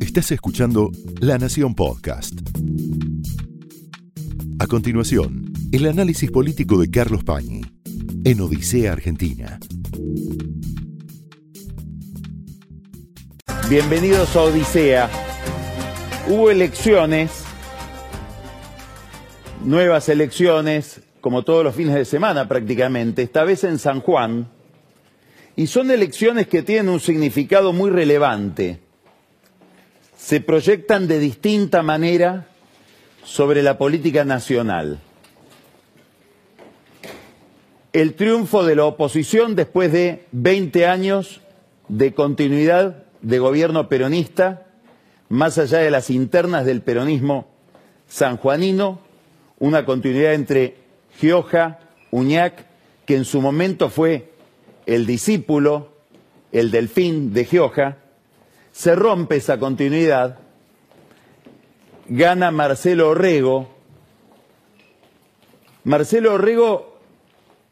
Estás escuchando La Nación Podcast. A continuación, el análisis político de Carlos Pañi en Odisea Argentina. Bienvenidos a Odisea. Hubo elecciones, nuevas elecciones, como todos los fines de semana prácticamente, esta vez en San Juan, y son elecciones que tienen un significado muy relevante. Se proyectan de distinta manera sobre la política nacional. El triunfo de la oposición después de 20 años de continuidad de gobierno peronista, más allá de las internas del peronismo sanjuanino, una continuidad entre Gioja, Uñac, que en su momento fue el discípulo, el delfín de Gioja, se rompe esa continuidad, gana Marcelo Orrego. Marcelo Orrego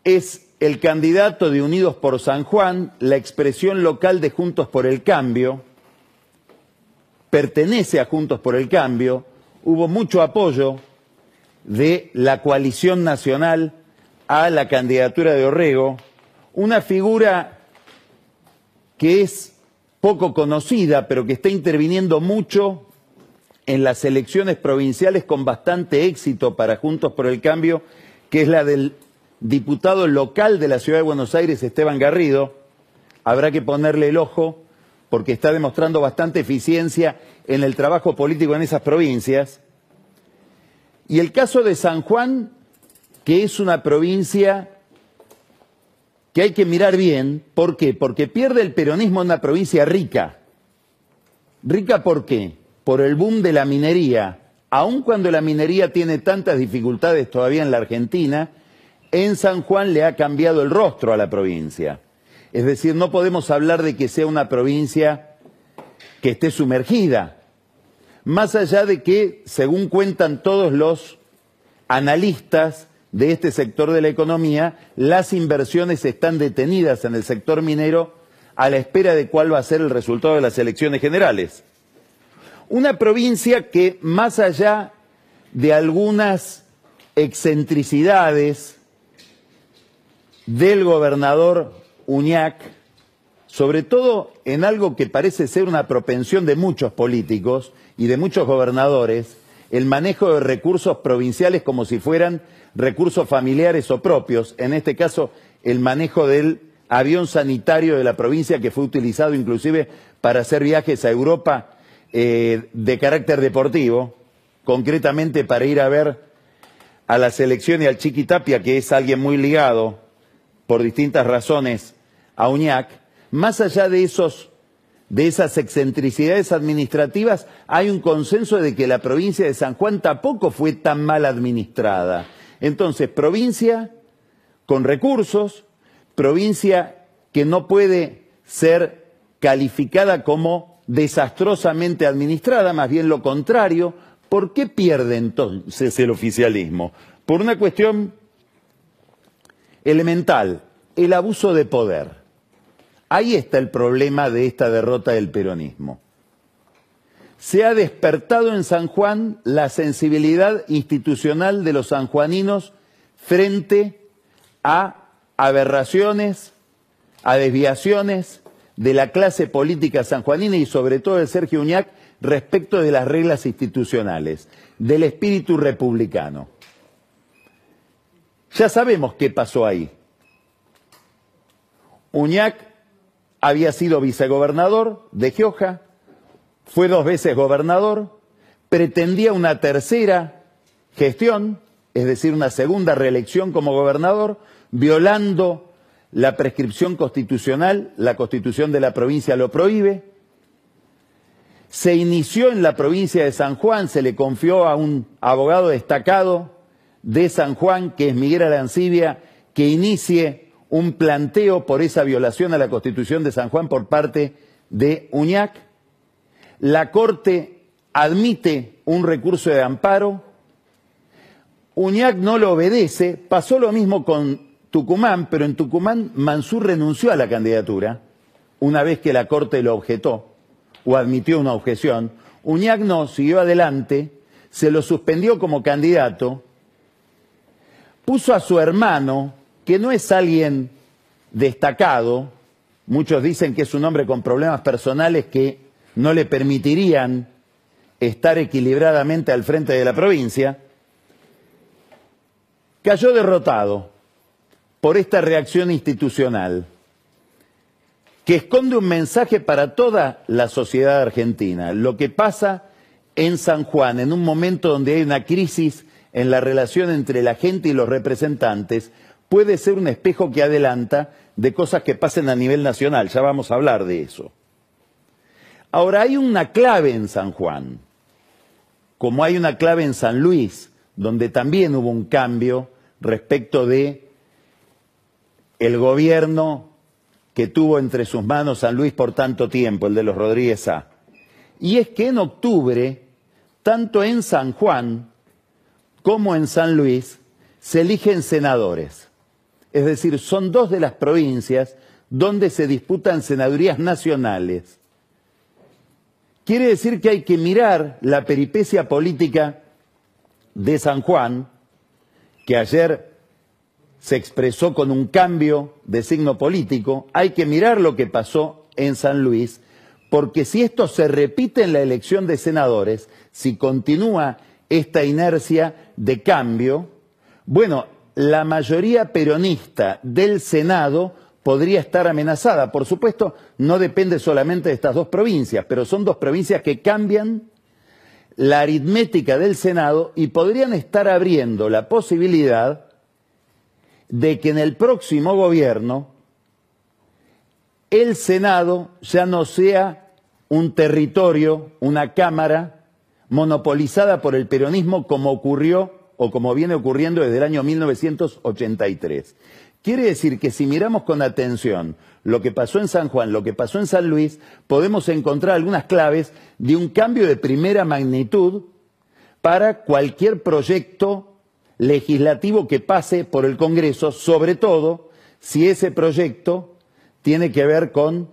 es el candidato de Unidos por San Juan, la expresión local de Juntos por el Cambio, pertenece a Juntos por el Cambio, hubo mucho apoyo de la coalición nacional a la candidatura de Orrego, una figura que es poco conocida, pero que está interviniendo mucho en las elecciones provinciales con bastante éxito para Juntos por el Cambio, que es la del diputado local de la Ciudad de Buenos Aires, Esteban Garrido, habrá que ponerle el ojo porque está demostrando bastante eficiencia en el trabajo político en esas provincias. Y el caso de San Juan, que es una provincia que hay que mirar bien, ¿por qué? Porque pierde el peronismo una provincia rica. ¿Rica por qué? Por el boom de la minería. Aun cuando la minería tiene tantas dificultades todavía en la Argentina, en San Juan le ha cambiado el rostro a la provincia. Es decir, no podemos hablar de que sea una provincia que esté sumergida, más allá de que, según cuentan todos los analistas de este sector de la economía, las inversiones están detenidas en el sector minero a la espera de cuál va a ser el resultado de las elecciones generales. Una provincia que, más allá de algunas excentricidades, del gobernador Uñac, sobre todo en algo que parece ser una propensión de muchos políticos y de muchos gobernadores, el manejo de recursos provinciales como si fueran recursos familiares o propios, en este caso el manejo del avión sanitario de la provincia que fue utilizado inclusive para hacer viajes a Europa eh, de carácter deportivo, concretamente para ir a ver a la selección y al Chiquitapia, que es alguien muy ligado por distintas razones a Uñac, más allá de esos de esas excentricidades administrativas, hay un consenso de que la provincia de San Juan tampoco fue tan mal administrada. Entonces, provincia con recursos, provincia que no puede ser calificada como desastrosamente administrada, más bien lo contrario. ¿Por qué pierde entonces el oficialismo? Por una cuestión elemental, el abuso de poder. Ahí está el problema de esta derrota del peronismo. Se ha despertado en San Juan la sensibilidad institucional de los sanjuaninos frente a aberraciones, a desviaciones de la clase política sanjuanina y sobre todo de Sergio Uñac respecto de las reglas institucionales, del espíritu republicano. Ya sabemos qué pasó ahí. Uñac había sido vicegobernador de Gioja, fue dos veces gobernador, pretendía una tercera gestión, es decir, una segunda reelección como gobernador, violando la prescripción constitucional, la constitución de la provincia lo prohíbe. Se inició en la provincia de San Juan, se le confió a un abogado destacado de San Juan, que es Miguel Arancibia, que inicie un planteo por esa violación a la Constitución de San Juan por parte de Uñac. La Corte admite un recurso de amparo. Uñac no lo obedece. Pasó lo mismo con Tucumán, pero en Tucumán Mansur renunció a la candidatura una vez que la Corte lo objetó. o admitió una objeción. Uñac no, siguió adelante, se lo suspendió como candidato, puso a su hermano, que no es alguien destacado, muchos dicen que es un hombre con problemas personales que no le permitirían estar equilibradamente al frente de la provincia, cayó derrotado por esta reacción institucional que esconde un mensaje para toda la sociedad argentina. Lo que pasa en San Juan, en un momento donde hay una crisis en la relación entre la gente y los representantes, puede ser un espejo que adelanta de cosas que pasen a nivel nacional. Ya vamos a hablar de eso. Ahora, hay una clave en San Juan, como hay una clave en San Luis, donde también hubo un cambio respecto de el gobierno que tuvo entre sus manos San Luis por tanto tiempo, el de los Rodríguez A. Y es que en octubre, tanto en San Juan como en San Luis, se eligen senadores. Es decir, son dos de las provincias donde se disputan senadurías nacionales. Quiere decir que hay que mirar la peripecia política de San Juan, que ayer se expresó con un cambio de signo político, hay que mirar lo que pasó en San Luis, porque si esto se repite en la elección de senadores, si continúa esta inercia de cambio, bueno, la mayoría peronista del Senado podría estar amenazada. Por supuesto, no depende solamente de estas dos provincias, pero son dos provincias que cambian la aritmética del Senado y podrían estar abriendo la posibilidad de que en el próximo gobierno el Senado ya no sea un territorio, una Cámara monopolizada por el peronismo como ocurrió o como viene ocurriendo desde el año 1983. Quiere decir que si miramos con atención lo que pasó en San Juan, lo que pasó en San Luis, podemos encontrar algunas claves de un cambio de primera magnitud para cualquier proyecto legislativo que pase por el Congreso, sobre todo si ese proyecto tiene que ver con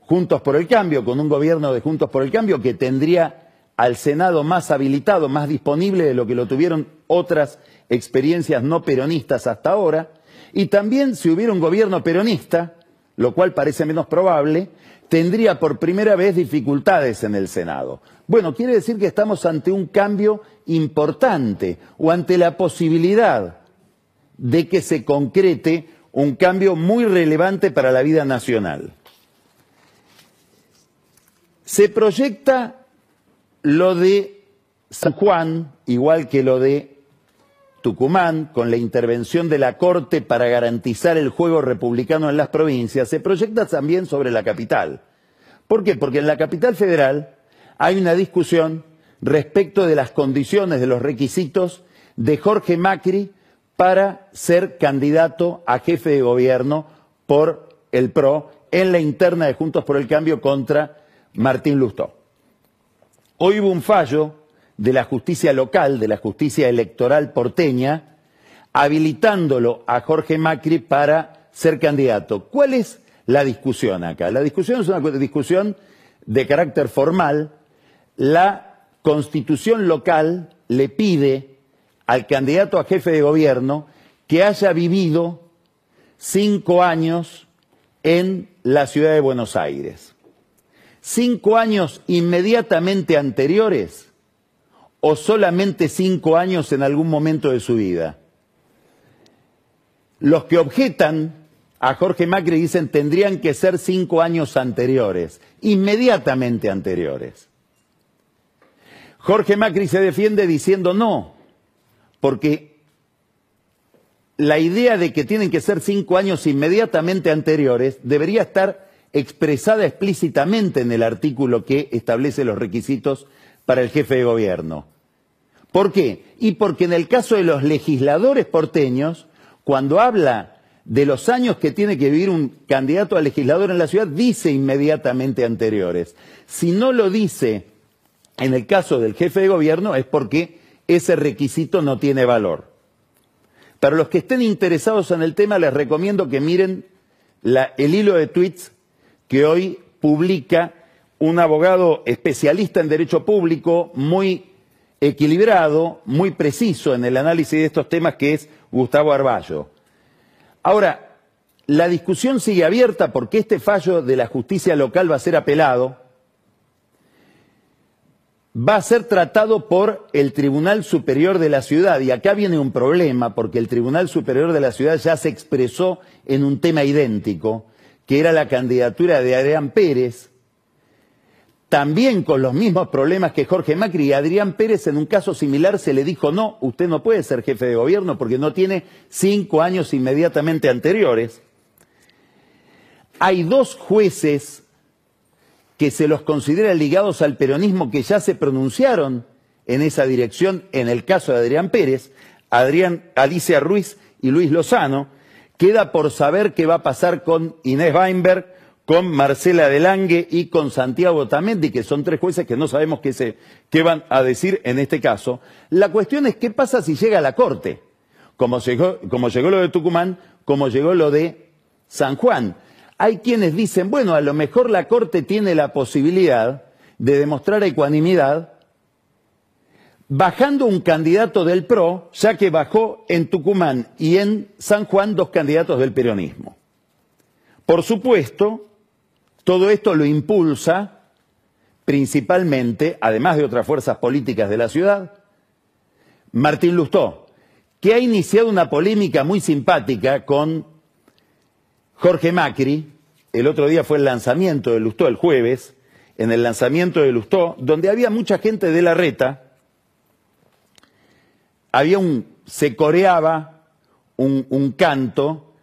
Juntos por el Cambio, con un gobierno de Juntos por el Cambio que tendría al Senado más habilitado, más disponible de lo que lo tuvieron otras experiencias no peronistas hasta ahora, y también si hubiera un gobierno peronista, lo cual parece menos probable, tendría por primera vez dificultades en el Senado. Bueno, quiere decir que estamos ante un cambio importante o ante la posibilidad de que se concrete un cambio muy relevante para la vida nacional. Se proyecta lo de San Juan, igual que lo de Tucumán, con la intervención de la Corte para garantizar el juego republicano en las provincias, se proyecta también sobre la capital. ¿Por qué? Porque en la capital federal hay una discusión respecto de las condiciones, de los requisitos de Jorge Macri para ser candidato a jefe de gobierno por el PRO en la interna de Juntos por el Cambio contra Martín Lustó. Hoy hubo un fallo de la justicia local, de la justicia electoral porteña, habilitándolo a Jorge Macri para ser candidato. ¿Cuál es la discusión acá? La discusión es una discusión de carácter formal. La constitución local le pide al candidato a jefe de gobierno que haya vivido cinco años en la ciudad de Buenos Aires. Cinco años inmediatamente anteriores o solamente cinco años en algún momento de su vida. Los que objetan a Jorge Macri dicen tendrían que ser cinco años anteriores, inmediatamente anteriores. Jorge Macri se defiende diciendo no, porque la idea de que tienen que ser cinco años inmediatamente anteriores debería estar expresada explícitamente en el artículo que establece los requisitos para el jefe de gobierno. ¿Por qué? Y porque en el caso de los legisladores porteños, cuando habla de los años que tiene que vivir un candidato a legislador en la ciudad, dice inmediatamente anteriores. Si no lo dice en el caso del jefe de gobierno es porque ese requisito no tiene valor. Para los que estén interesados en el tema, les recomiendo que miren el hilo de tweets que hoy publica un abogado especialista en derecho público, muy equilibrado, muy preciso en el análisis de estos temas, que es Gustavo Arballo. Ahora, la discusión sigue abierta porque este fallo de la justicia local va a ser apelado, va a ser tratado por el Tribunal Superior de la Ciudad. Y acá viene un problema, porque el Tribunal Superior de la Ciudad ya se expresó en un tema idéntico, que era la candidatura de Adrián Pérez, también con los mismos problemas que Jorge Macri y Adrián Pérez en un caso similar se le dijo no, usted no puede ser jefe de gobierno porque no tiene cinco años inmediatamente anteriores. Hay dos jueces que se los considera ligados al peronismo que ya se pronunciaron en esa dirección en el caso de Adrián Pérez, Adrián Alicia Ruiz y Luis Lozano. Queda por saber qué va a pasar con Inés Weinberg con Marcela Delangue y con Santiago Tamendi, que son tres jueces que no sabemos qué, se, qué van a decir en este caso. La cuestión es qué pasa si llega a la Corte, como llegó, como llegó lo de Tucumán, como llegó lo de San Juan. Hay quienes dicen, bueno, a lo mejor la Corte tiene la posibilidad de demostrar ecuanimidad bajando un candidato del PRO, ya que bajó en Tucumán y en San Juan dos candidatos del peronismo. Por supuesto, todo esto lo impulsa principalmente, además de otras fuerzas políticas de la ciudad, Martín Lustó, que ha iniciado una polémica muy simpática con Jorge Macri. El otro día fue el lanzamiento de Lustó, el jueves, en el lanzamiento de Lustó, donde había mucha gente de la reta, había un, se coreaba un, un canto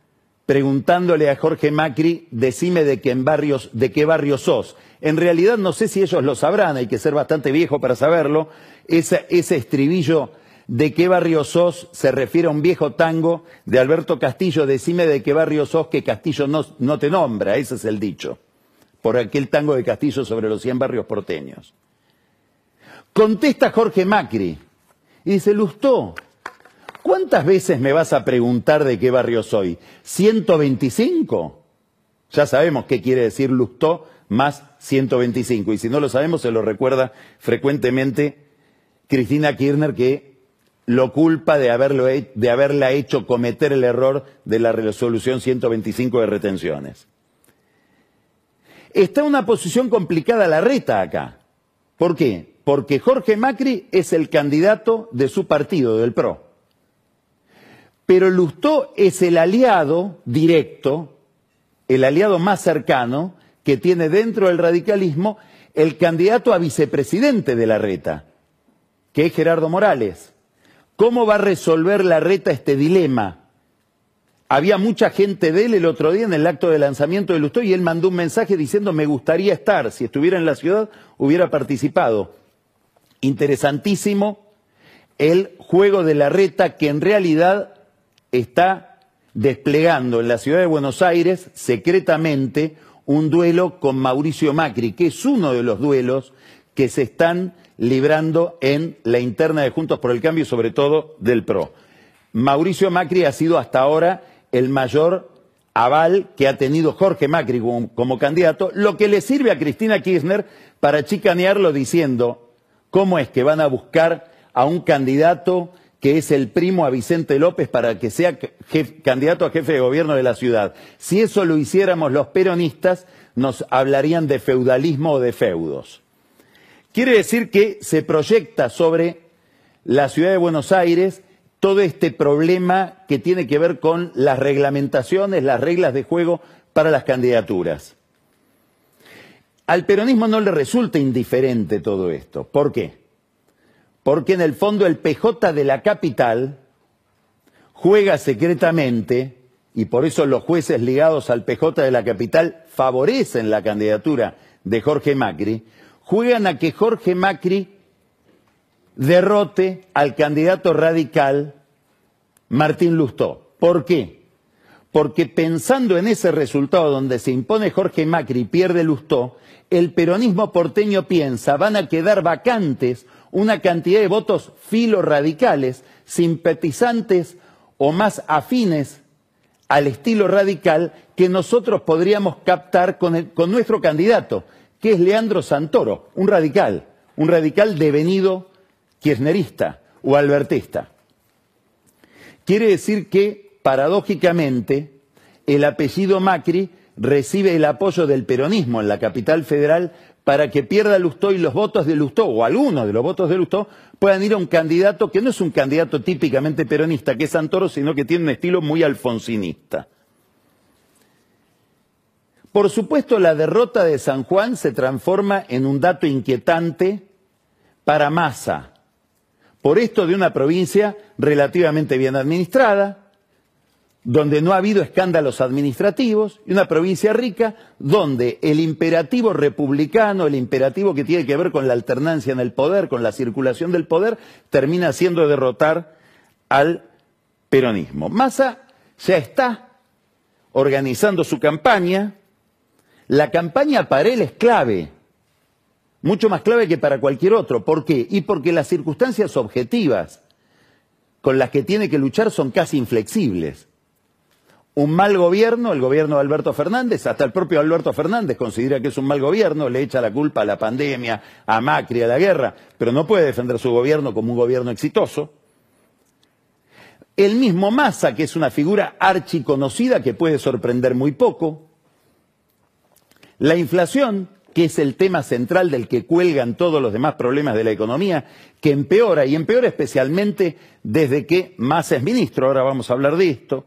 preguntándole a Jorge Macri, decime de qué, barrios, de qué barrio sos. En realidad no sé si ellos lo sabrán, hay que ser bastante viejo para saberlo. Ese, ese estribillo de qué barrio sos se refiere a un viejo tango de Alberto Castillo, decime de qué barrio sos que Castillo no, no te nombra, ese es el dicho, por aquel tango de Castillo sobre los 100 barrios porteños. Contesta Jorge Macri y dice, Lustó, ¿Cuántas veces me vas a preguntar de qué barrio soy? ¿125? Ya sabemos qué quiere decir Lustó más 125. Y si no lo sabemos, se lo recuerda frecuentemente Cristina Kirchner, que lo culpa de, haberlo, de haberla hecho cometer el error de la resolución 125 de retenciones. Está una posición complicada la reta acá. ¿Por qué? Porque Jorge Macri es el candidato de su partido, del PRO. Pero Lustó es el aliado directo, el aliado más cercano que tiene dentro del radicalismo el candidato a vicepresidente de la reta, que es Gerardo Morales. ¿Cómo va a resolver la reta este dilema? Había mucha gente de él el otro día en el acto de lanzamiento de Lustó y él mandó un mensaje diciendo me gustaría estar, si estuviera en la ciudad hubiera participado. Interesantísimo el juego de la reta que en realidad está desplegando en la ciudad de Buenos Aires secretamente un duelo con Mauricio Macri, que es uno de los duelos que se están librando en la interna de Juntos por el Cambio y sobre todo del PRO. Mauricio Macri ha sido hasta ahora el mayor aval que ha tenido Jorge Macri como, como, candidato, lo que le sirve a Cristina Kirchner para chicanearlo diciendo cómo es que van a buscar a un candidato que es el primo a Vicente López para que sea candidato a jefe de gobierno de la ciudad. Si eso lo hiciéramos los peronistas, nos hablarían de feudalismo o de feudos. Quiere decir que se proyecta sobre la ciudad de Buenos Aires todo este problema que tiene que ver con las reglamentaciones, las reglas de juego para las candidaturas. Al peronismo no le resulta indiferente todo esto. ¿Por qué? Porque en el fondo el PJ de la capital juega secretamente, y por eso los jueces ligados al PJ de la capital favorecen la candidatura de Jorge Macri, juegan a que Jorge Macri derrote al candidato radical Martín Lustó. ¿Por qué? Porque pensando en ese resultado donde se impone Jorge Macri y pierde Lustó, el peronismo porteño piensa van a quedar vacantes una cantidad de votos filoradicales, simpatizantes o más afines al estilo radical que nosotros podríamos captar con, con nuestro candidato, que es Leandro Santoro, un radical, un radical devenido kirchnerista o albertista. Quiere decir que, paradójicamente, el apellido Macri recibe el apoyo del peronismo en la capital federal para que pierda Lustó y los votos de Lustó, o algunos de los votos de Lustó, puedan ir a un candidato que no es un candidato típicamente peronista, que es Santoro, sino que tiene un estilo muy alfonsinista. Por supuesto, la derrota de San Juan se transforma en un dato inquietante para Massa, por esto de una provincia relativamente bien administrada, donde no ha habido escándalos administrativos, y una provincia rica donde el imperativo republicano, el imperativo que tiene que ver con la alternancia en el poder, con la circulación del poder, termina siendo derrotar al peronismo. Massa ya está organizando su campaña. La campaña para él es clave, mucho más clave que para cualquier otro. ¿Por qué? Y porque las circunstancias objetivas con las que tiene que luchar son casi inflexibles un mal gobierno, el gobierno de Alberto Fernández, hasta el propio Alberto Fernández considera que es un mal gobierno, le echa la culpa a la pandemia, a Macri, a la guerra, pero no puede defender su gobierno como un gobierno exitoso. El mismo Massa, que es una figura archiconocida que puede sorprender muy poco. La inflación, que es el tema central del que cuelgan todos los demás problemas de la economía, que empeora, y empeora especialmente desde que Massa es ministro, ahora vamos a hablar de esto.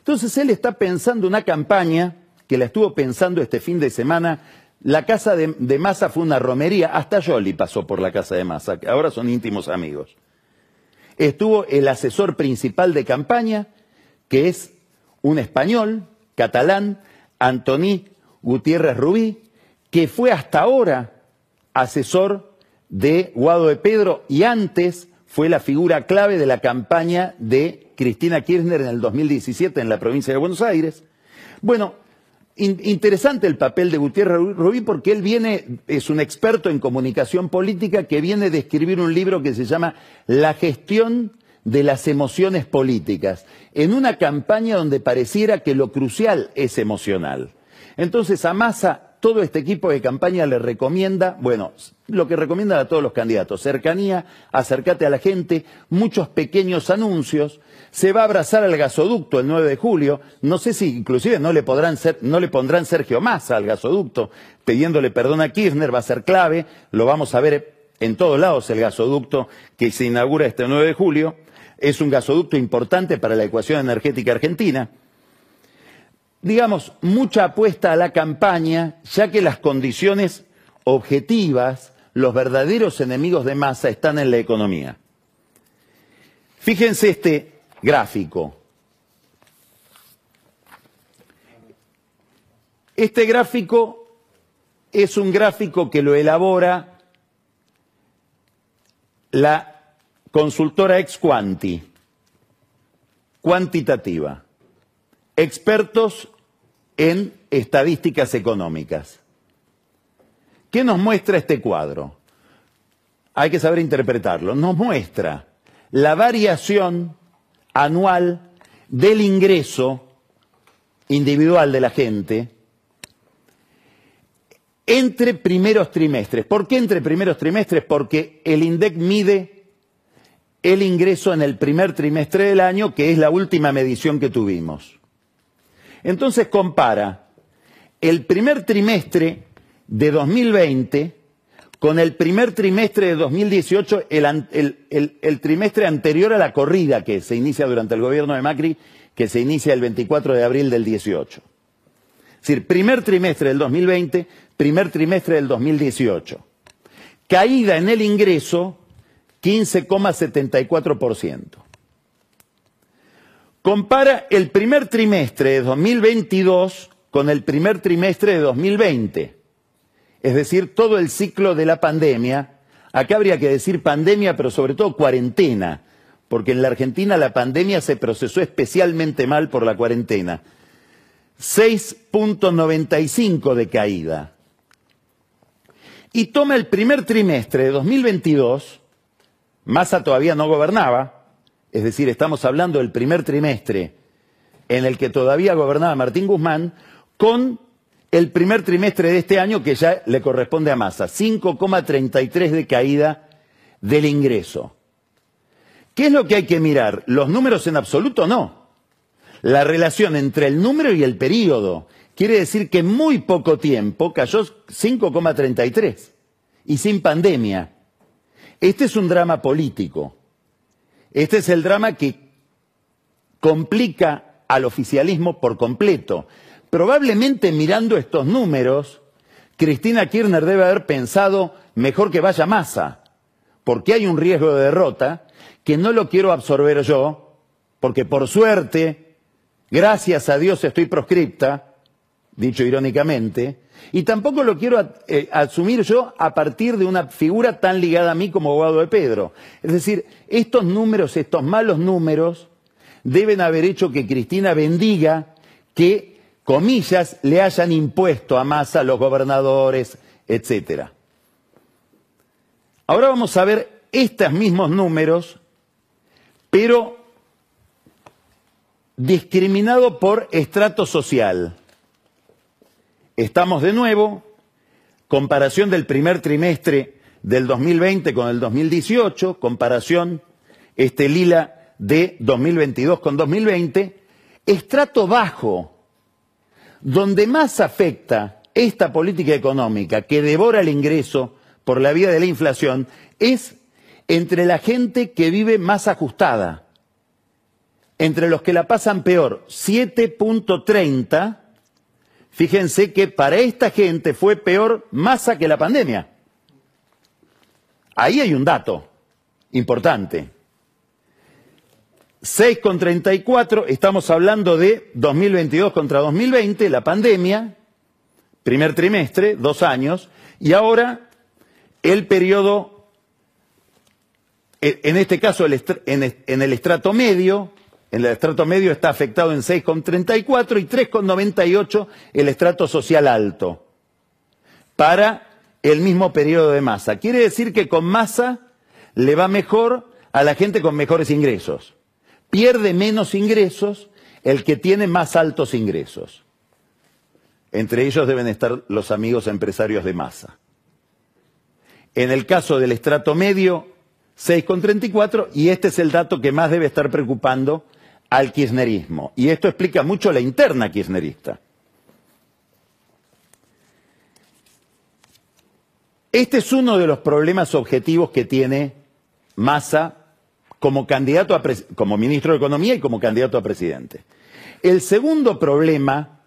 Entonces él está pensando una campaña que la estuvo pensando este fin de semana. La casa de, de fue una romería, hasta Jolly pasó por la casa de Massa, que ahora son íntimos amigos. Estuvo el asesor principal de campaña, que es un español, catalán, Antoni Gutiérrez Rubí, que fue hasta ahora asesor de Guado de Pedro y antes fue la figura clave de la campaña de Cristina Kirchner en el 2017 en la provincia de Buenos Aires. Bueno, interesante el papel de Gutiérrez Rubí porque él viene, es un experto en comunicación política que viene de escribir un libro que se llama La gestión de las emociones políticas, en una campaña donde pareciera que lo crucial es emocional. Entonces a todo este equipo de campaña le recomienda, bueno, lo que recomienda a todos los candidatos, cercanía, acércate a la gente, muchos pequeños anuncios, se va a abrazar al gasoducto el 9 de julio, no sé si inclusive no le, podrán ser, no le pondrán Sergio Massa al gasoducto, pidiéndole perdón a Kirchner, va a ser clave, lo vamos a ver en todos lados el gasoducto que se inaugura este 9 de julio, es un gasoducto importante para la ecuación energética argentina digamos, mucha apuesta a la campaña, ya que las condiciones objetivas, los verdaderos enemigos de masa están en la economía. Fíjense este gráfico. Este gráfico es un gráfico que lo elabora la consultora Exquanti, cuantitativa expertos en estadísticas económicas. ¿Qué nos muestra este cuadro? Hay que saber interpretarlo. Nos muestra la variación anual del ingreso individual de la gente entre primeros trimestres. ¿Por qué entre primeros trimestres? Porque el INDEC mide el ingreso en el primer trimestre del año, que es la última medición que tuvimos. Entonces compara el primer trimestre de 2020 con el primer trimestre de 2018, el, el, trimestre anterior a la corrida que se inicia durante el gobierno de Macri, que se inicia el 24 de abril del 18. Es decir, primer trimestre del 2020, primer trimestre del 2018. Caída en el ingreso 15,74%. Compara el primer trimestre de 2022 con el primer trimestre de 2020, es decir, todo el ciclo de la pandemia. Acá habría que decir pandemia, pero sobre todo cuarentena, porque en la Argentina la pandemia se procesó especialmente mal por la cuarentena. 6.95 de caída. Y toma el primer trimestre de 2022, Massa todavía no gobernaba, es decir, estamos hablando del primer trimestre en el que todavía gobernaba Martín Guzmán, con el primer trimestre de este año que ya le corresponde a Massa, 5,33 de caída del ingreso. ¿Qué es lo que hay que mirar? ¿Los números en absoluto? No. La relación entre el número y el periodo. Quiere decir que en muy poco tiempo cayó 5,33 y sin pandemia. Este es un drama político. Este es el drama que complica al oficialismo por completo. Probablemente mirando estos números, Cristina Kirchner debe haber pensado mejor que vaya masa, porque hay un riesgo de derrota que no lo quiero absorber yo, porque por suerte, gracias a Dios estoy proscripta, dicho irónicamente, y tampoco lo quiero eh, asumir yo a partir de una figura tan ligada a mí como abogado de Pedro. Es decir, estos números, estos malos números, deben haber hecho que Cristina bendiga que, comillas, le hayan impuesto a Massa los gobernadores, etcétera. Ahora vamos a ver estos mismos números, pero discriminado por estrato social. Estamos de nuevo, comparación del primer trimestre del 2020 con el 2018, comparación este lila de 2022 con 2020, estrato bajo, donde más afecta esta política económica que devora el ingreso por la vía de la inflación, es entre la gente que vive más ajustada, entre los que la pasan peor, 7.30 Fíjense que para esta gente fue peor masa que la pandemia. Ahí hay un dato importante. 6,34, estamos hablando de 2022 contra 2020, la pandemia, primer trimestre, dos años, y ahora el periodo, en este caso en el estrato medio, el estrato medio está afectado en 6,34 y 3,98 el estrato social alto para el mismo periodo de masa. Quiere decir que con masa le va mejor a la gente con mejores ingresos. Pierde menos ingresos el que tiene más altos ingresos. Entre ellos deben estar los amigos empresarios de masa. En el caso del estrato medio, 6,34 y este es el dato que más debe estar preocupando al kirchnerismo. Y esto explica mucho la interna kirchnerista. Este es uno de los problemas objetivos que tiene Massa como candidato a como ministro de Economía y como candidato a presidente. El segundo problema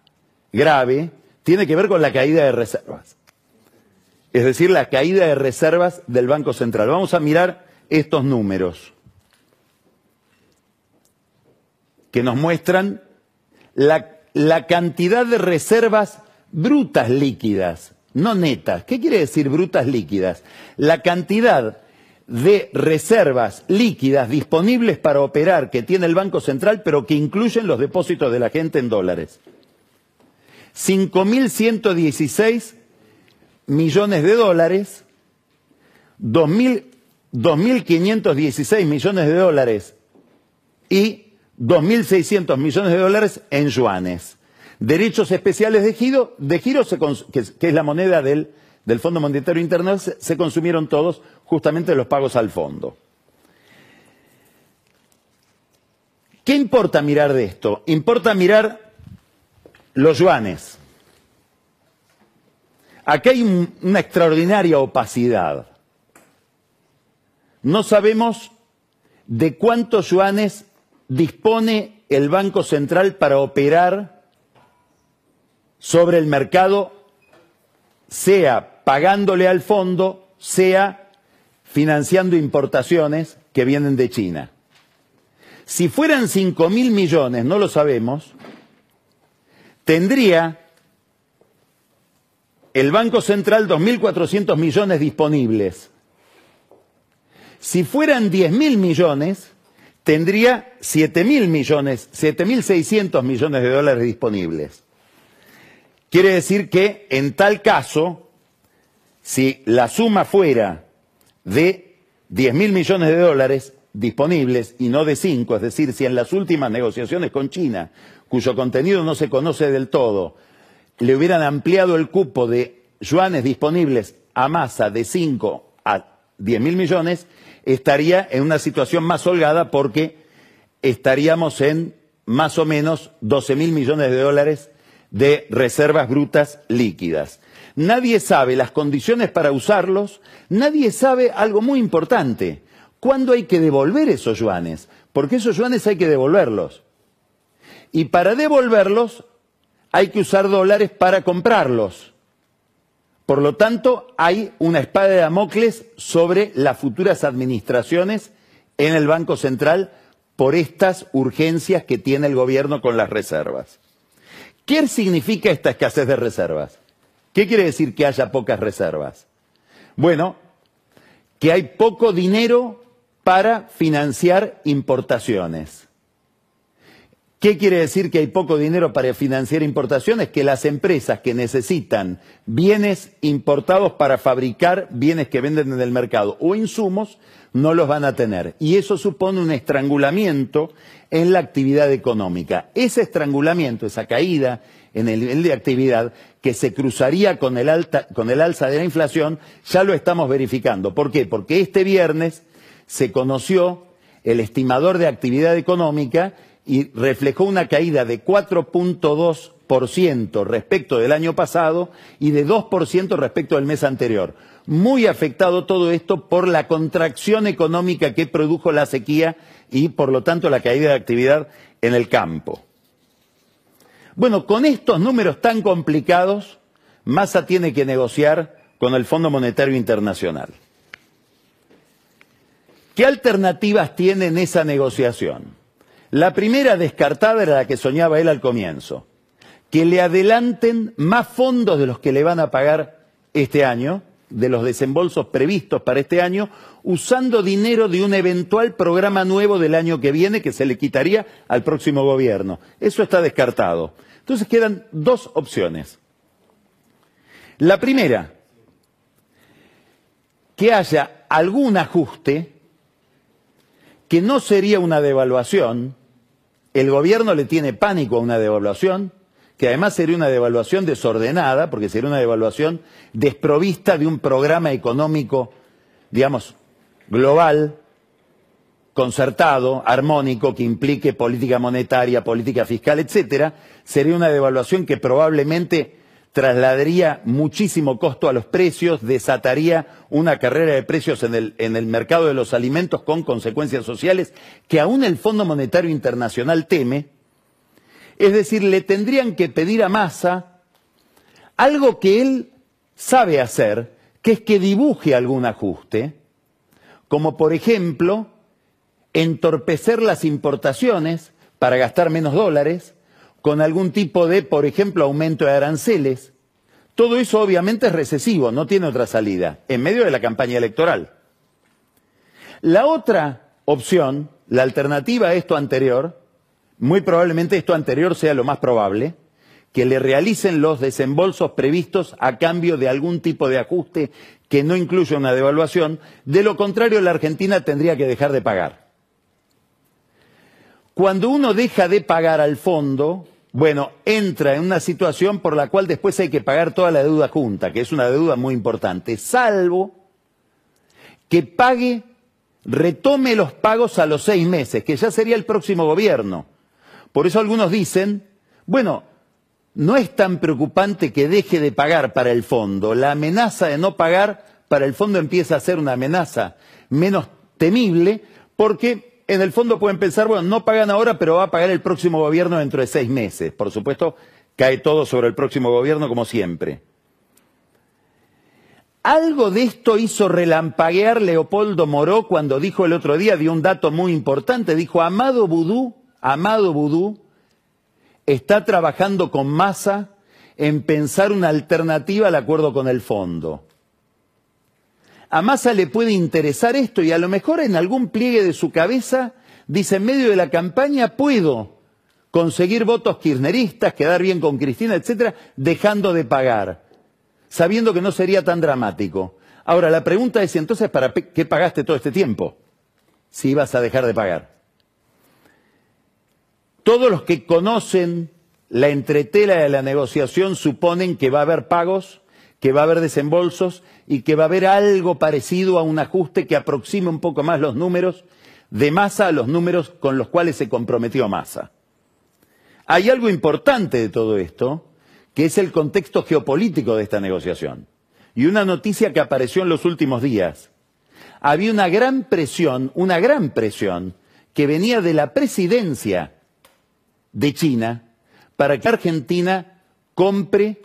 grave tiene que ver con la caída de reservas. Es decir, la caída de reservas del Banco Central. Vamos a mirar estos números. Que nos muestran la, la cantidad de reservas brutas líquidas, no netas. ¿Qué quiere decir brutas líquidas? La cantidad de reservas líquidas disponibles para operar que tiene el Banco Central, pero que incluyen los depósitos de la gente en dólares. 5.116 millones de dólares, 2.516 millones de dólares y 2.600 millones de dólares en yuanes. Derechos especiales de giro, de giro que, es la moneda del, del Fondo Monetario Internacional, se, se consumieron todos justamente los pagos al fondo. ¿Qué importa mirar de esto? Importa mirar los yuanes. Aquí hay una extraordinaria opacidad. No sabemos de cuántos yuanes dispone el Banco Central para operar sobre el mercado, sea pagándole al fondo, sea financiando importaciones que vienen de China. Si fueran cinco mil millones, no lo sabemos, tendría el Banco Central 2.400 millones disponibles. Si fueran diez mil millones, tendría 7 mil millones, 7.600 millones de dólares disponibles. Quiere decir que en tal caso, si la suma fuera de 10 mil millones de dólares disponibles y no de 5, es decir, si en las últimas negociaciones con China, cuyo contenido no se conoce del todo, le hubieran ampliado el cupo de yuanes disponibles a masa de 5 a 10 mil millones, estaría en una situación más holgada porque estaríamos en más o menos 12 mil millones de dólares de reservas brutas líquidas. Nadie sabe las condiciones para usarlos, nadie sabe algo muy importante, cuándo hay que devolver esos yuanes, porque esos yuanes hay que devolverlos. Y para devolverlos hay que usar dólares para comprarlos. Por lo tanto, hay una espada de Damocles sobre las futuras administraciones en el Banco Central por estas urgencias que tiene el gobierno con las reservas. ¿Qué significa esta escasez de reservas? ¿Qué quiere decir que haya pocas reservas? Bueno, que hay poco dinero para financiar importaciones. ¿Qué quiere decir que hay poco dinero para financiar importaciones? Que las empresas que necesitan bienes importados para fabricar bienes que venden en el mercado o insumos no los van a tener. Y eso supone un estrangulamiento en la actividad económica. Ese estrangulamiento, esa caída en el nivel de actividad que se cruzaría con el, alza de la inflación, ya lo estamos verificando. ¿Por qué? Porque este viernes se conoció el estimador de actividad económica y reflejó una caída de 4.2% respecto del año pasado y de 2% respecto del mes anterior. Muy afectado todo esto por la contracción económica que produjo la sequía y, por lo tanto, la caída de actividad en el campo. Bueno, con estos números tan complicados, Massa tiene que negociar con el Fondo Monetario Internacional. ¿Qué alternativas tiene en esa negociación? La primera descartada era la que soñaba él al comienzo, que le adelanten más fondos de los que le van a pagar este año, de los desembolsos previstos para este año, usando dinero de un eventual programa nuevo del año que viene que se le quitaría al próximo gobierno. Eso está descartado. Entonces quedan dos opciones. La primera, que haya algún ajuste que no sería una devaluación, el gobierno le tiene pánico a una devaluación, que además sería una devaluación desordenada, porque sería una devaluación desprovista de un programa económico, digamos, global, concertado, armónico, que implique política monetaria, política fiscal, etcétera, sería una devaluación que probablemente trasladaría muchísimo costo a los precios, desataría una carrera de precios en el, en el, mercado de los alimentos con consecuencias sociales que aún el Fondo Monetario Internacional teme. Es decir, le tendrían que pedir a Massa algo que él sabe hacer, que es que dibuje algún ajuste, como por ejemplo entorpecer las importaciones para gastar menos dólares, con algún tipo de, por ejemplo, aumento de aranceles. Todo eso obviamente es recesivo, no tiene otra salida, en medio de la campaña electoral. La otra opción, la alternativa a esto anterior, muy probablemente esto anterior sea lo más probable, que le realicen los desembolsos previstos a cambio de algún tipo de ajuste que no incluya una devaluación, de lo contrario la Argentina tendría que dejar de pagar. Cuando uno deja de pagar al fondo, bueno, entra en una situación por la cual después hay que pagar toda la deuda junta, que es una deuda muy importante, salvo que pague, retome los pagos a los seis meses, que ya sería el próximo gobierno. Por eso algunos dicen, bueno, no es tan preocupante que deje de pagar para el fondo. La amenaza de no pagar para el fondo empieza a ser una amenaza menos temible porque en el fondo pueden pensar, bueno, no pagan ahora, pero va a pagar el próximo gobierno dentro de seis meses. Por supuesto, cae todo sobre el próximo gobierno como siempre. Algo de esto hizo relampaguear Leopoldo Moró cuando dijo el otro día, dio un dato muy importante, dijo, Amado Vudú, Amado Vudú, está trabajando con masa en pensar una alternativa al acuerdo con el fondo a Massa le puede interesar esto y a lo mejor en algún pliegue de su cabeza dice en medio de la campaña puedo conseguir votos kirchneristas, quedar bien con Cristina, etcétera, dejando de pagar, sabiendo que no sería tan dramático. Ahora, la pregunta es, entonces, ¿para qué pagaste todo este tiempo? Si ibas a dejar de pagar. Todos los que conocen la entretela de la negociación suponen que va a haber pagos, que va a haber desembolsos y que va a haber algo parecido a un ajuste que aproxime un poco más los números de masa a los números con los cuales se comprometió masa. Hay algo importante de todo esto, que es el contexto geopolítico de esta negociación. Y una noticia que apareció en los últimos días. Había una gran presión, una gran presión, que venía de la presidencia de China para que Argentina compre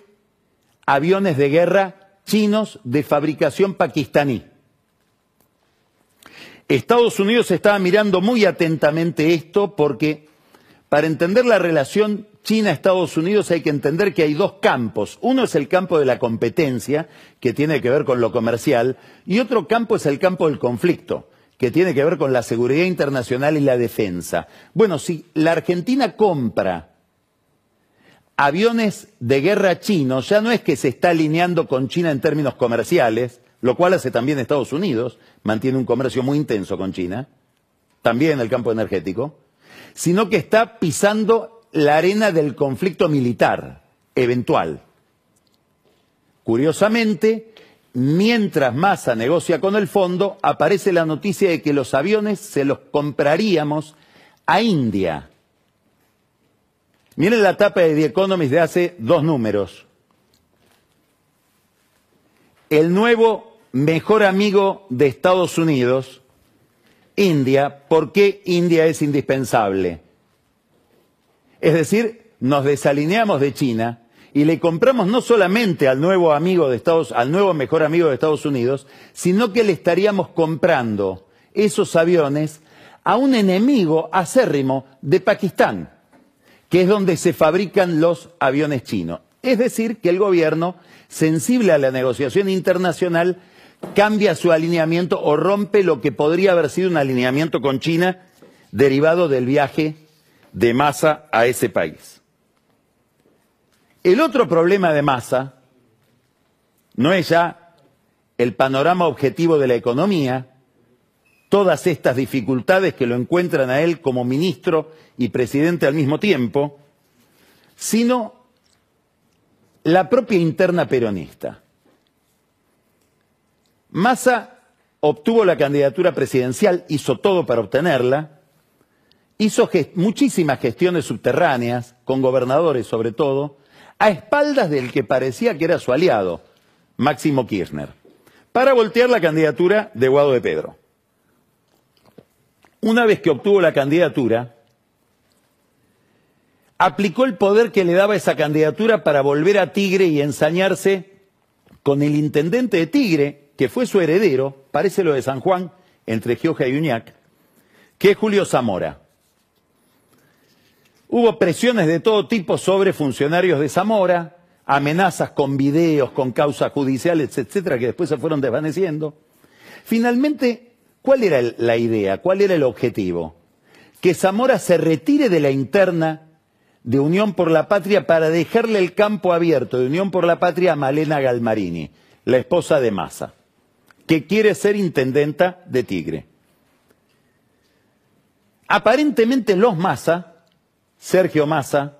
aviones de guerra chinos de fabricación pakistaní. Estados Unidos estaba mirando muy atentamente esto porque para entender la relación China-Estados Unidos hay que entender que hay dos campos. Uno es el campo de la competencia, que tiene que ver con lo comercial, y otro campo es el campo del conflicto, que tiene que ver con la seguridad internacional y la defensa. Bueno, si la Argentina compra aviones de guerra chinos, ya no es que se está alineando con China en términos comerciales, lo cual hace también Estados Unidos, mantiene un comercio muy intenso con China, también en el campo energético, sino que está pisando la arena del conflicto militar eventual. Curiosamente, mientras Massa negocia con el fondo, aparece la noticia de que los aviones se los compraríamos a India Miren la tapa de The Economist de hace dos números. El nuevo mejor amigo de Estados Unidos, India, ¿por qué India es indispensable? Es decir, nos desalineamos de China y le compramos no solamente al nuevo amigo de Estados, al nuevo mejor amigo de Estados Unidos, sino que le estaríamos comprando esos aviones a un enemigo acérrimo de Pakistán que es donde se fabrican los aviones chinos. Es decir, que el gobierno, sensible a la negociación internacional, cambia su alineamiento o rompe lo que podría haber sido un alineamiento con China derivado del viaje de Massa a ese país. El otro problema de Massa no es ya el panorama objetivo de la economía, todas estas dificultades que lo encuentran a él como ministro y presidente al mismo tiempo, sino la propia interna peronista. Massa obtuvo la candidatura presidencial, hizo todo para obtenerla, hizo muchísimas gestiones subterráneas, con gobernadores sobre todo, a espaldas del que parecía que era su aliado, Máximo Kirchner, para voltear la candidatura de Guado de Pedro. Una vez que obtuvo la candidatura, aplicó el poder que le daba esa candidatura para volver a Tigre y ensañarse con el intendente de Tigre, que fue su heredero, parece lo de San Juan, entre Gioja y Uñac, que es Julio Zamora. Hubo presiones de todo tipo sobre funcionarios de Zamora, amenazas con videos, con causas judiciales, etcétera, que después se fueron desvaneciendo. Finalmente, ¿Cuál era la idea? ¿Cuál era el objetivo? Que Zamora se retire de la interna de Unión por la Patria para dejarle el campo abierto de Unión por la Patria a Malena Galmarini, la esposa de Massa, que quiere ser intendenta de Tigre. Aparentemente los Massa, Sergio Massa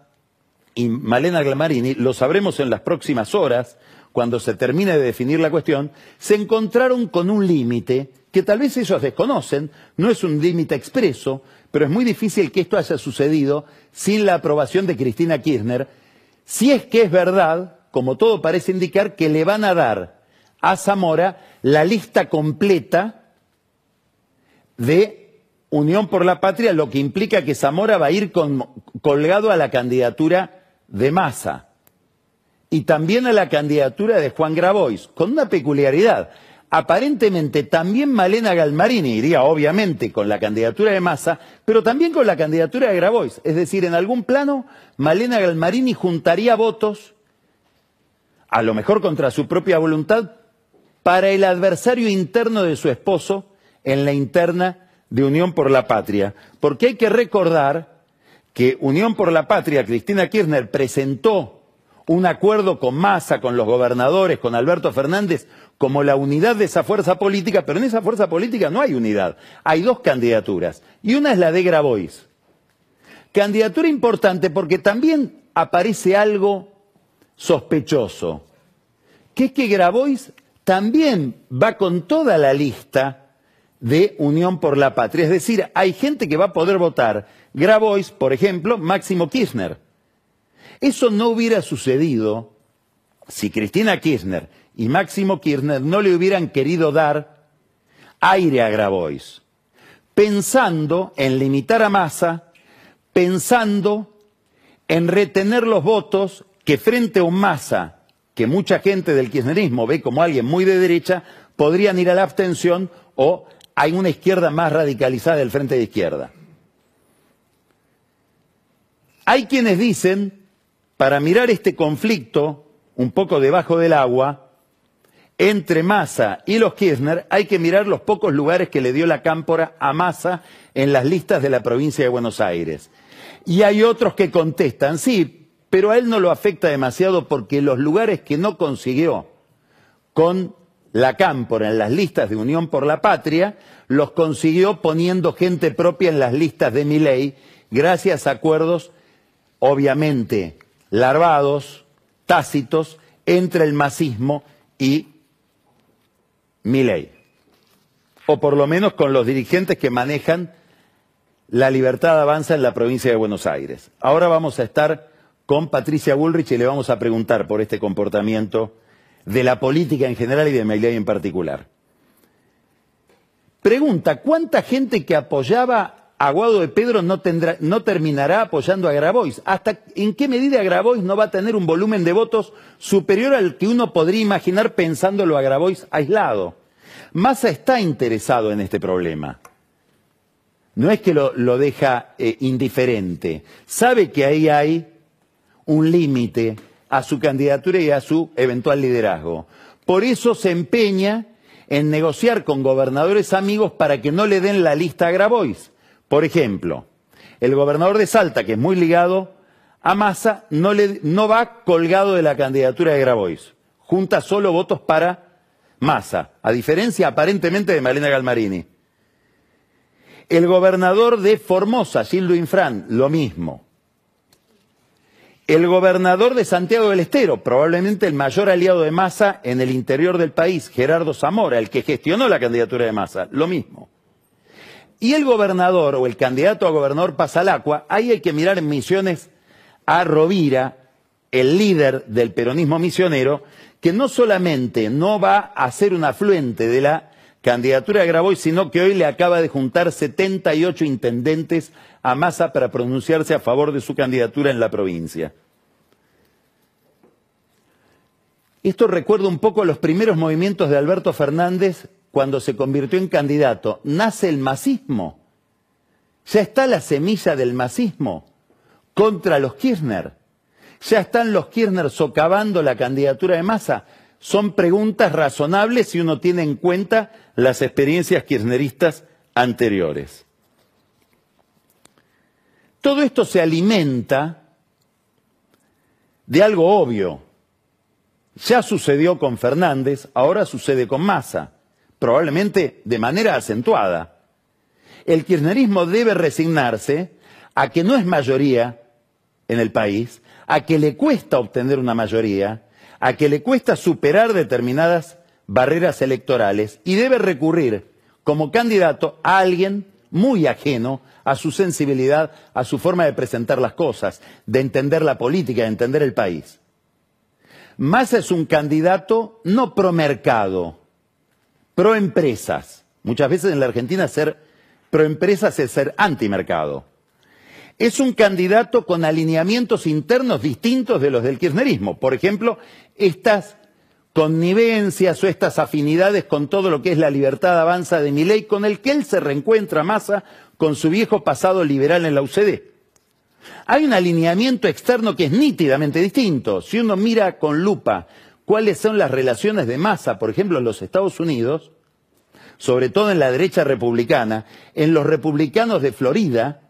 y Malena Galmarini, lo sabremos en las próximas horas, cuando se termine de definir la cuestión, se encontraron con un límite que tal vez ellos desconocen, no es un límite expreso, pero es muy difícil que esto haya sucedido sin la aprobación de Cristina Kirchner, si es que es verdad, como todo parece indicar, que le van a dar a Zamora la lista completa de Unión por la Patria, lo que implica que Zamora va a ir colgado a la candidatura de Massa y también a la candidatura de Juan Grabois, con una peculiaridad aparentemente también Malena Galmarini iría obviamente con la candidatura de Massa, pero también con la candidatura de Grabois. Es decir, en algún plano Malena Galmarini juntaría votos, a lo mejor contra su propia voluntad, para el adversario interno de su esposo en la interna de Unión por la Patria. Porque hay que recordar que Unión por la Patria, Cristina Kirchner presentó un acuerdo con Massa, con los gobernadores, con Alberto Fernández, como la unidad de esa fuerza política, pero en esa fuerza política no hay unidad. Hay dos candidaturas. Y una es la de Grabois. Candidatura importante porque también aparece algo sospechoso, que es que Grabois también va con toda la lista de Unión por la Patria. Es decir, hay gente que va a poder votar Grabois, por ejemplo, Máximo Kirchner. Eso no hubiera sucedido si Cristina Kirchner y Máximo Kirchner no le hubieran querido dar aire a Grabois, pensando en limitar a Massa, pensando en retener los votos que frente a un Massa que mucha gente del kirchnerismo ve como alguien muy de derecha, podrían ir a la abstención o hay una izquierda más radicalizada del frente de izquierda. Hay quienes dicen, para mirar este conflicto un poco debajo del agua, entre Massa y los Kirchner, hay que mirar los pocos lugares que le dio la cámpora a Massa en las listas de la provincia de Buenos Aires. Y hay otros que contestan, sí, pero a él no lo afecta demasiado porque los lugares que no consiguió con la cámpora en las listas de Unión por la Patria, los consiguió poniendo gente propia en las listas de Miley, gracias a acuerdos, obviamente, larvados, tácitos, entre el masismo y Miley. O por lo menos con los dirigentes que manejan la libertad avanza en la provincia de Buenos Aires. Ahora vamos a estar con Patricia Bullrich y le vamos a preguntar por este comportamiento de la política en general y de Milei en particular. Pregunta, ¿cuánta gente que apoyaba a Guado de Pedro no terminará apoyando a Grabois? ¿Hasta en qué medida Grabois no va a tener un volumen de votos superior al que uno podría imaginar pensándolo a Grabois aislado? Massa está interesado en este problema. No es que lo, lo deja eh, indiferente. Sabe que ahí hay un límite a su candidatura y a su eventual liderazgo. Por eso se empeña en negociar con gobernadores amigos para que no le den la lista a Grabois. Por ejemplo, el gobernador de Salta, que es muy ligado a Massa, no, va colgado de la candidatura de Grabois. Junta solo votos para Massa, a diferencia aparentemente de Malena Galmarini. El gobernador de Formosa, Gildo Infran, lo mismo. El gobernador de Santiago del Estero, probablemente el mayor aliado de Massa en el interior del país, Gerardo Zamora, el que gestionó la candidatura de Massa, lo mismo. Y el gobernador o el candidato a gobernador Pasalacua, ahí hay que mirar en misiones a Rovira, el líder del peronismo misionero, que no solamente no va a ser un afluente de la candidatura de Grabois, sino que hoy le acaba de juntar 78 intendentes a Massa para pronunciarse a favor de su candidatura en la provincia. Esto recuerda un poco los primeros movimientos de Alberto Fernández cuando se convirtió en candidato. Nace el masismo. Ya está la semilla del masismo contra los Kirchner. Ya están los Kirchner socavando la candidatura de Massa. Son preguntas razonables si uno tiene en cuenta las experiencias kirchneristas anteriores. Todo esto se alimenta de algo obvio. Ya sucedió con Fernández, ahora sucede con Massa, probablemente de manera acentuada. El kirchnerismo debe resignarse a que no es mayoría en el país, a que le cuesta obtener una mayoría, a que le cuesta superar determinadas barreras electorales y debe recurrir como candidato a alguien muy ajeno a su sensibilidad, a su forma de presentar las cosas, de entender la política, de entender el país. Massa es un candidato no pro mercado, pro empresas. Muchas veces en la Argentina ser pro empresas es ser antimercado. Es un candidato con alineamientos internos distintos de los del kirchnerismo. Por ejemplo, estas connivencias o estas afinidades con todo lo que es la libertad avanza de Milei, con el que él se reencuentra Massa con su viejo pasado liberal en la UCD. Hay un alineamiento externo que es nítidamente distinto. Si uno mira con lupa cuáles son las relaciones de Massa, por ejemplo, en los Estados Unidos, sobre todo en la derecha republicana, en los republicanos de Florida,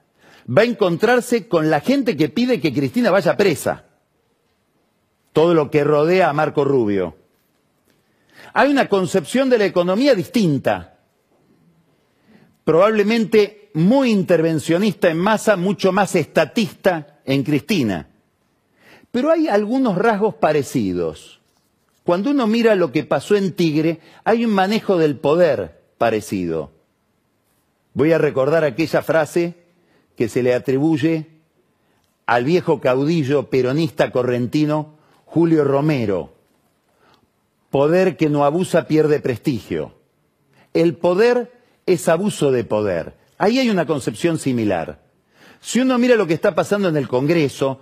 va a encontrarse con la gente que pide que Cristina vaya presa. Todo lo que rodea a Marco Rubio. Hay una concepción de la economía distinta, probablemente muy intervencionista en masa, mucho más estatista en Cristina. Pero hay algunos rasgos parecidos. Cuando uno mira lo que pasó en Tigre, hay un manejo del poder parecido. Voy a recordar aquella frase que se le atribuye al viejo caudillo peronista correntino Julio Romero. Poder que no abusa pierde prestigio. El poder es abuso de poder. Ahí hay una concepción similar. Si uno mira lo que está pasando en el Congreso,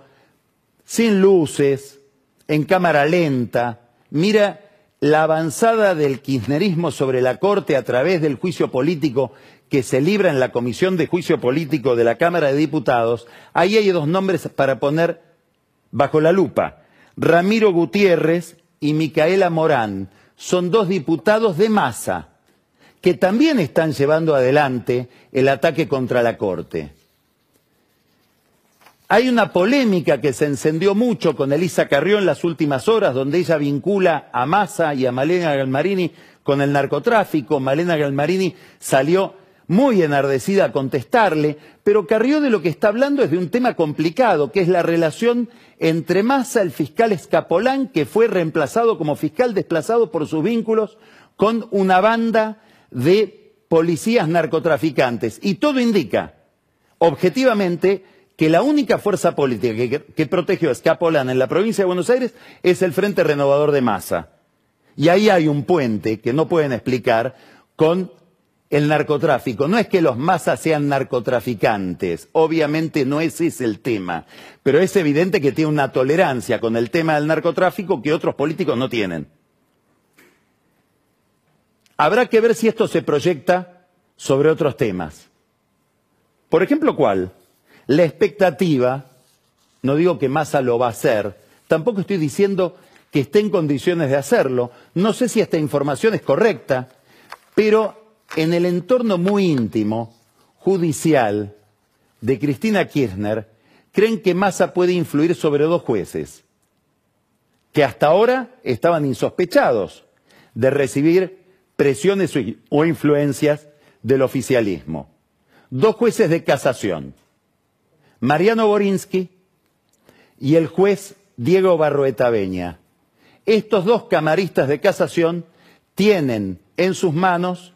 sin luces, en cámara lenta, mira la avanzada del kirchnerismo sobre la Corte a través del juicio político que se libra en la Comisión de Juicio Político de la Cámara de Diputados, ahí hay dos nombres para poner bajo la lupa. Ramiro Gutiérrez y Micaela Morán son dos diputados de masa que también están llevando adelante el ataque contra la Corte. Hay una polémica que se encendió mucho con Elisa Carrió en las últimas horas, donde ella vincula a Massa y a Malena Galmarini con el narcotráfico. Malena Galmarini salió muy enardecida a contestarle, pero Carrió de lo que está hablando es de un tema complicado, que es la relación entre Massa, el fiscal Escapolán, que fue reemplazado como fiscal desplazado por sus vínculos con una banda de policías narcotraficantes. Y todo indica, objetivamente, que la única fuerza política que, protegió a Escapolán en la provincia de Buenos Aires es el Frente Renovador de Masa. Y ahí hay un puente que no pueden explicar con el narcotráfico. No es que los masas sean narcotraficantes, obviamente no ese es el tema, pero es evidente que tiene una tolerancia con el tema del narcotráfico que otros políticos no tienen. Habrá que ver si esto se proyecta sobre otros temas. Por ejemplo, ¿cuál? La expectativa, no digo que Massa lo va a hacer, tampoco estoy diciendo que esté en condiciones de hacerlo, no sé si esta información es correcta, pero en el entorno muy íntimo, judicial, de Cristina Kirchner, creen que Massa puede influir sobre dos jueces, que hasta ahora estaban insospechados de recibir presiones o influencias del oficialismo. Dos jueces de casación, Mariano Borinsky y el juez Diego Barroeta Beña. Estos dos camaristas de casación tienen en sus manos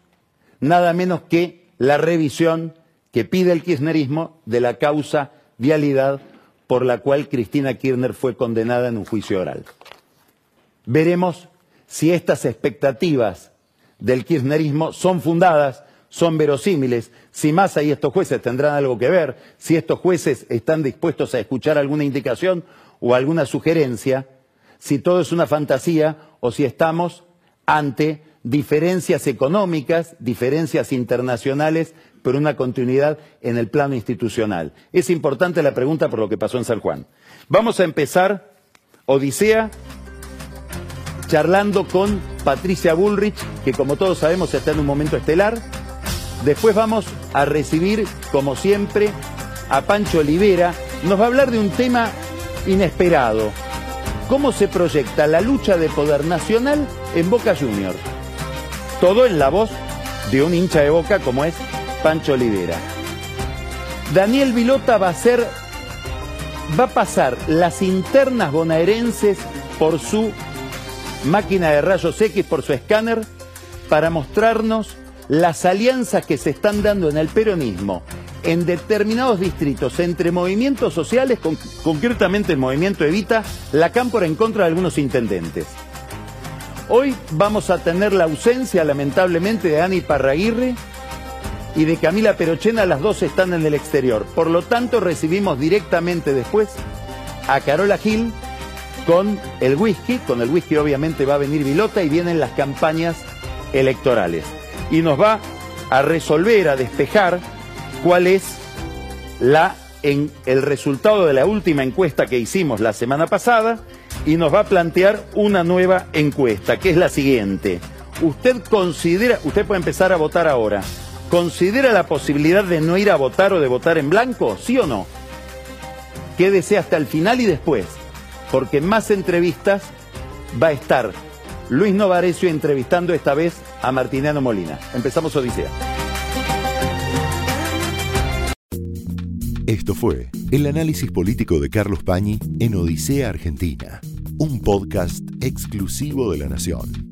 nada menos que la revisión que pide el kirchnerismo de la causa vialidad por la cual Cristina Kirchner fue condenada en un juicio oral. Veremos si estas expectativas del kirchnerismo son fundadas son verosímiles, si Massa y estos jueces tendrán algo que ver, si estos jueces están dispuestos a escuchar alguna indicación o alguna sugerencia, si todo es una fantasía o si estamos ante diferencias económicas, diferencias internacionales, pero una continuidad en el plano institucional. Es importante la pregunta por lo que pasó en San Juan. Vamos a empezar, Odisea, charlando con Patricia Bullrich, que como todos sabemos está en un momento estelar. Después vamos a recibir, como siempre, a Pancho Olivera. Nos va a hablar de un tema inesperado. ¿Cómo se proyecta la lucha de poder nacional en Boca Juniors? Todo en la voz de un hincha de Boca como es Pancho Olivera. Daniel Vilota va a ser va a pasar las internas bonaerenses por su máquina de rayos X, por su escáner, para mostrarnos las alianzas que se están dando en el peronismo en determinados distritos entre movimientos sociales, concretamente el movimiento Evita, la cámpora en contra de algunos intendentes. Hoy vamos a tener la ausencia, lamentablemente, de Ani Parraguirre y de Camila Perochena, las dos están en el exterior. Por lo tanto, recibimos directamente después a Carola Gil con el whisky, con el whisky obviamente va a venir Vilota y vienen las campañas electorales y nos va a resolver, a despejar cuál es la, en, el resultado de la última encuesta que hicimos la semana pasada y nos va a plantear una nueva encuesta, que es la siguiente. Usted considera, usted puede empezar a votar ahora, ¿considera la posibilidad de no ir a votar o de votar en blanco? ¿Sí o no? Quédese hasta el final y después, porque en más entrevistas va a estar Luis Novarecio entrevistando esta vez a Martiniano Molina. Empezamos Odisea. Esto fue el análisis político de Carlos Pañi en Odisea Argentina, un podcast exclusivo de La Nación.